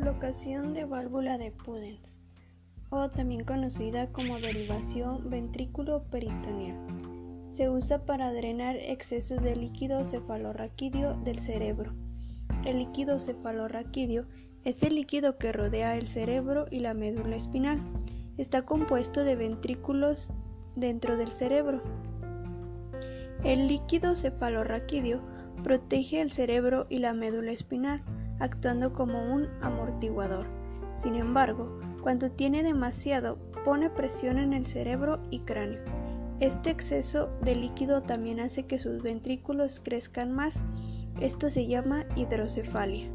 Colocación de válvula de Pudens, o también conocida como derivación ventrículo-peritoneal. Se usa para drenar excesos de líquido cefalorraquídeo del cerebro. El líquido cefalorraquídeo es el líquido que rodea el cerebro y la médula espinal. Está compuesto de ventrículos dentro del cerebro. El líquido cefalorraquídeo protege el cerebro y la médula espinal actuando como un amortiguador. Sin embargo, cuando tiene demasiado, pone presión en el cerebro y cráneo. Este exceso de líquido también hace que sus ventrículos crezcan más. Esto se llama hidrocefalia.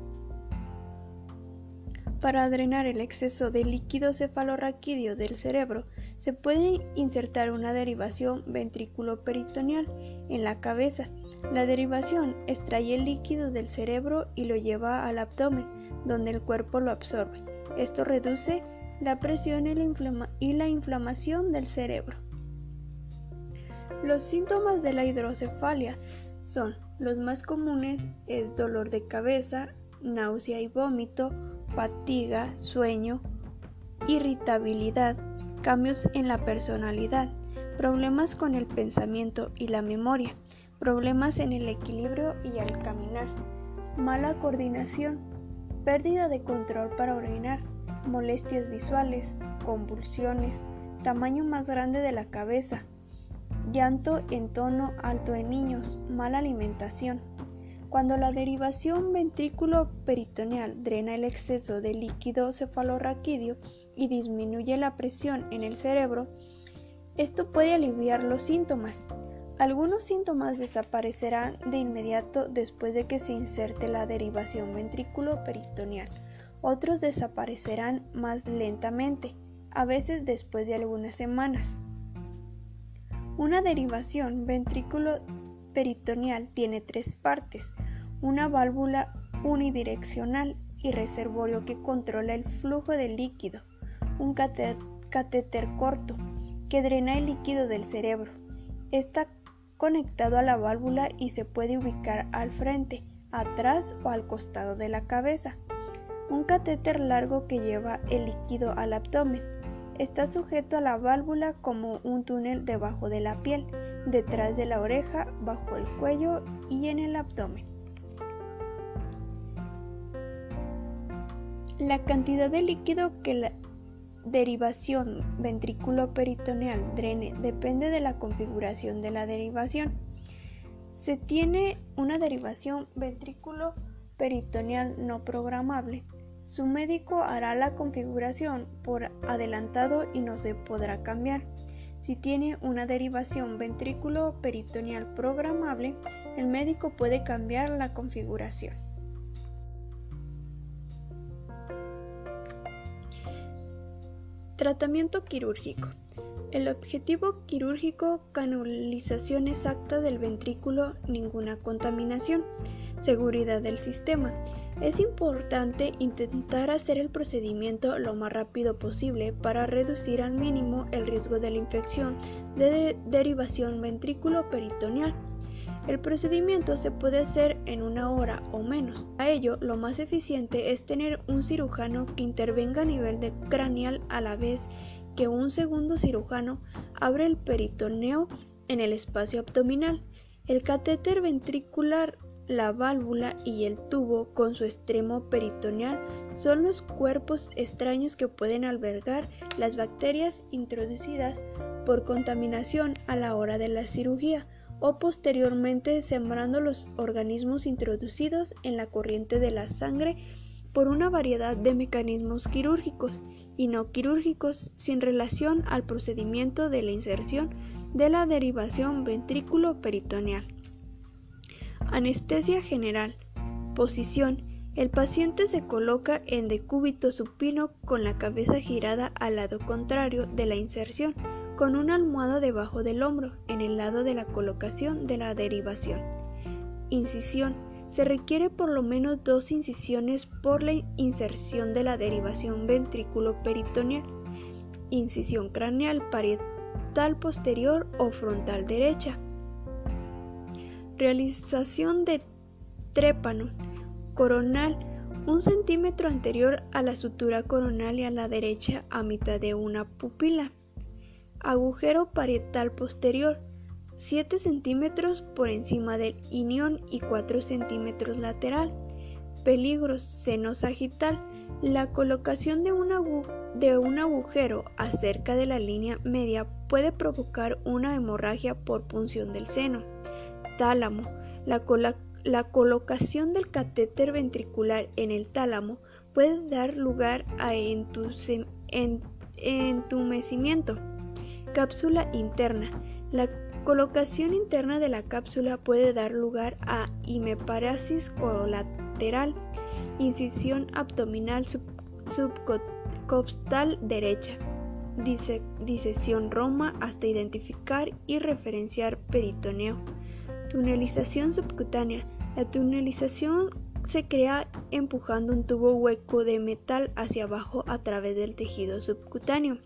Para drenar el exceso de líquido cefalorraquídeo del cerebro, se puede insertar una derivación ventrículo-peritoneal en la cabeza la derivación extrae el líquido del cerebro y lo lleva al abdomen, donde el cuerpo lo absorbe. Esto reduce la presión y la, inflamación del cerebro. Los síntomas de la hidrocefalia son los más comunes es dolor de cabeza, náusea y vómito, fatiga, sueño, irritabilidad, cambios en la personalidad, problemas con el pensamiento y la memoria, problemas en el equilibrio y al caminar, mala coordinación, pérdida de control para orinar, molestias visuales, convulsiones, tamaño más grande de la cabeza, llanto en tono alto en niños, mala alimentación. Cuando la derivación ventrículo-peritoneal drena el exceso de líquido cefalorraquídeo y disminuye la presión en el cerebro, esto puede aliviar los síntomas, algunos síntomas desaparecerán de inmediato después de que se inserte la derivación ventrículo-peritoneal. Otros desaparecerán más lentamente, a veces después de algunas semanas. Una derivación ventrículo-peritoneal tiene tres partes, una válvula unidireccional y reservorio que controla el flujo del líquido, un catéter corto que drena el líquido del cerebro. Esta conectado a la válvula y se puede ubicar al frente, atrás o al costado de la cabeza. Un catéter largo que lleva el líquido al abdomen. Está sujeto a la válvula como un túnel debajo de la piel, detrás de la oreja, bajo el cuello y en el abdomen. La cantidad de líquido que la derivación ventrículo-peritoneal drene depende de la configuración de la derivación. Se tiene una derivación ventrículo-peritoneal no programable. Su médico hará la configuración por adelantado y no se podrá cambiar. Si tiene una derivación ventrículo-peritoneal programable, el médico puede cambiar la configuración. Tratamiento quirúrgico. El objetivo quirúrgico, canalización exacta del ventrículo, ninguna contaminación. Seguridad del sistema. Es importante intentar hacer el procedimiento lo más rápido posible para reducir al mínimo el riesgo de la infección de derivación ventrículo-peritoneal. El procedimiento se puede hacer en una hora o menos. A ello, lo más eficiente es tener un cirujano que intervenga a nivel de craneal a la vez que un segundo cirujano abre el peritoneo en el espacio abdominal. El catéter ventricular, la válvula y el tubo con su extremo peritoneal son los cuerpos extraños que pueden albergar las bacterias introducidas por contaminación a la hora de la cirugía o posteriormente sembrando los organismos introducidos en la corriente de la sangre por una variedad de mecanismos quirúrgicos y no quirúrgicos sin relación al procedimiento de la inserción de la derivación ventrículo-peritoneal. Anestesia general. Posición. El paciente se coloca en decúbito supino con la cabeza girada al lado contrario de la inserción con una almohada debajo del hombro en el lado de la colocación de la derivación. Incisión. Se requiere por lo menos dos incisiones por la inserción de la derivación ventrículo-peritoneal. Incisión craneal parietal posterior o frontal derecha. Realización de trépano coronal un centímetro anterior a la sutura coronal y a la derecha a mitad de una pupila. Agujero parietal posterior 7 centímetros por encima del inión y 4 centímetros lateral. Peligros seno sagital. La colocación de un, de un agujero acerca de la línea media puede provocar una hemorragia por punción del seno. Tálamo. La, la colocación del catéter ventricular en el tálamo puede dar lugar a entumecimiento. Cápsula interna. La colocación interna de la cápsula puede dar lugar a hemiparasis colateral, incisión abdominal subcostal derecha, disección Roma hasta identificar y referenciar peritoneo. Tunelización subcutánea. La tunelización se crea empujando un tubo hueco de metal hacia abajo a través del tejido subcutáneo.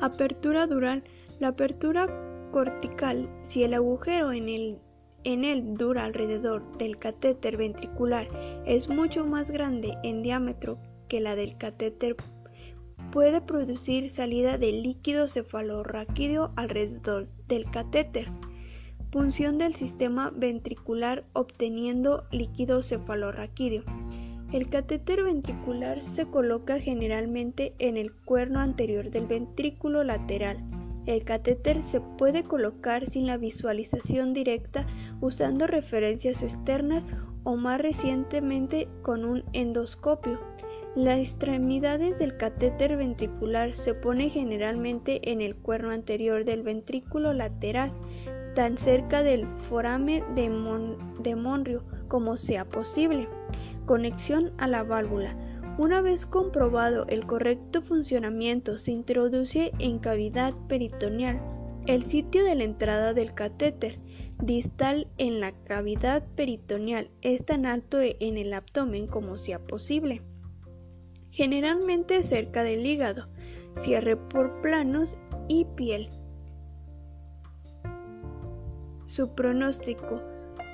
Apertura dural. La apertura cortical, si el agujero en el en dura alrededor del catéter ventricular es mucho más grande en diámetro que la del catéter puede producir salida de líquido cefalorraquídeo alrededor del catéter punción del sistema ventricular obteniendo líquido cefalorraquídeo. El catéter ventricular se coloca generalmente en el cuerno anterior del ventrículo lateral. El catéter se puede colocar sin la visualización directa usando referencias externas o más recientemente con un endoscopio. Las extremidades del catéter ventricular se ponen generalmente en el cuerno anterior del ventrículo lateral tan cerca del forame de, Monrio como sea posible. Conexión a la válvula. Una vez comprobado el correcto funcionamiento, se introduce en cavidad peritoneal el sitio de la entrada del catéter distal en la cavidad peritoneal es tan alto en el abdomen como sea posible. Generalmente cerca del hígado, cierre por planos y piel. Su pronóstico.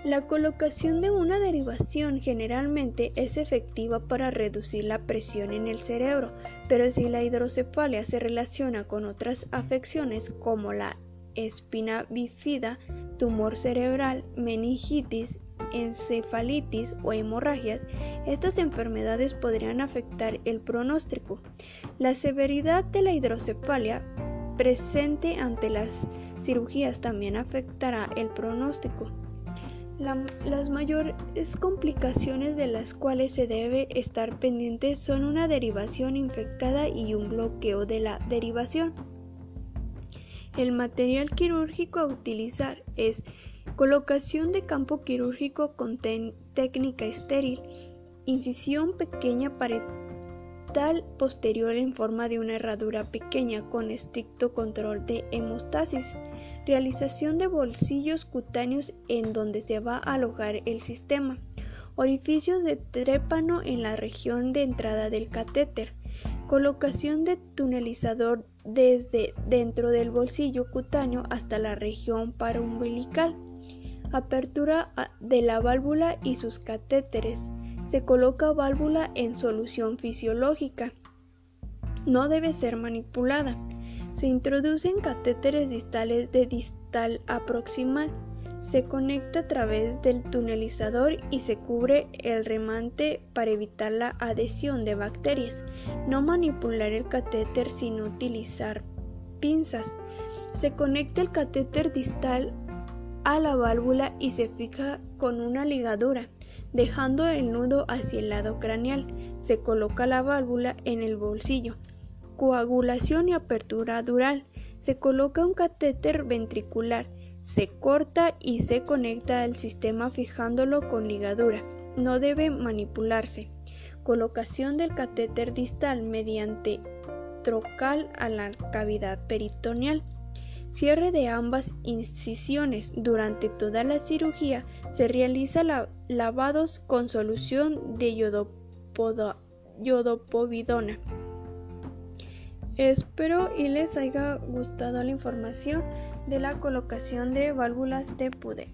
La colocación de una derivación generalmente es efectiva para reducir la presión en el cerebro, pero si la hidrocefalia se relaciona con otras afecciones como la espina bífida, tumor cerebral, meningitis, encefalitis o hemorragias, estas enfermedades podrían afectar el pronóstico. La severidad de la hidrocefalia presente ante las cirugías también afectará el pronóstico. Las mayores complicaciones de las cuales se debe estar pendiente son una derivación infectada y un bloqueo de la derivación. El material quirúrgico a utilizar es colocación de campo quirúrgico con técnica estéril, incisión pequeña pared posterior en forma de una herradura pequeña con estricto control de hemostasis, realización de bolsillos cutáneos en donde se va a alojar el sistema, orificios de trépano en la región de entrada del catéter, colocación de tunelizador desde dentro del bolsillo cutáneo hasta la región paraumbilical, apertura de la válvula y sus catéteres, se coloca válvula en solución fisiológica. No debe ser manipulada. Se introducen catéteres distales de distal a proximal. Se conecta a través del tunelizador y se cubre el remante para evitar la adhesión de bacterias. No manipular el catéter sin utilizar pinzas. Se conecta el catéter distal a la válvula y se fija con una ligadura dejando el nudo hacia el lado craneal. Se coloca la válvula en el bolsillo. Coagulación y apertura dural. Se coloca un catéter ventricular. Se corta y se conecta al sistema fijándolo con ligadura. No debe manipularse. Colocación del catéter distal mediante trocal a la cavidad peritoneal. Cierre de ambas incisiones. Durante toda la cirugía se realiza lavados con solución de yodopovidona. Espero y les haya gustado la información de la colocación de válvulas de PUDE.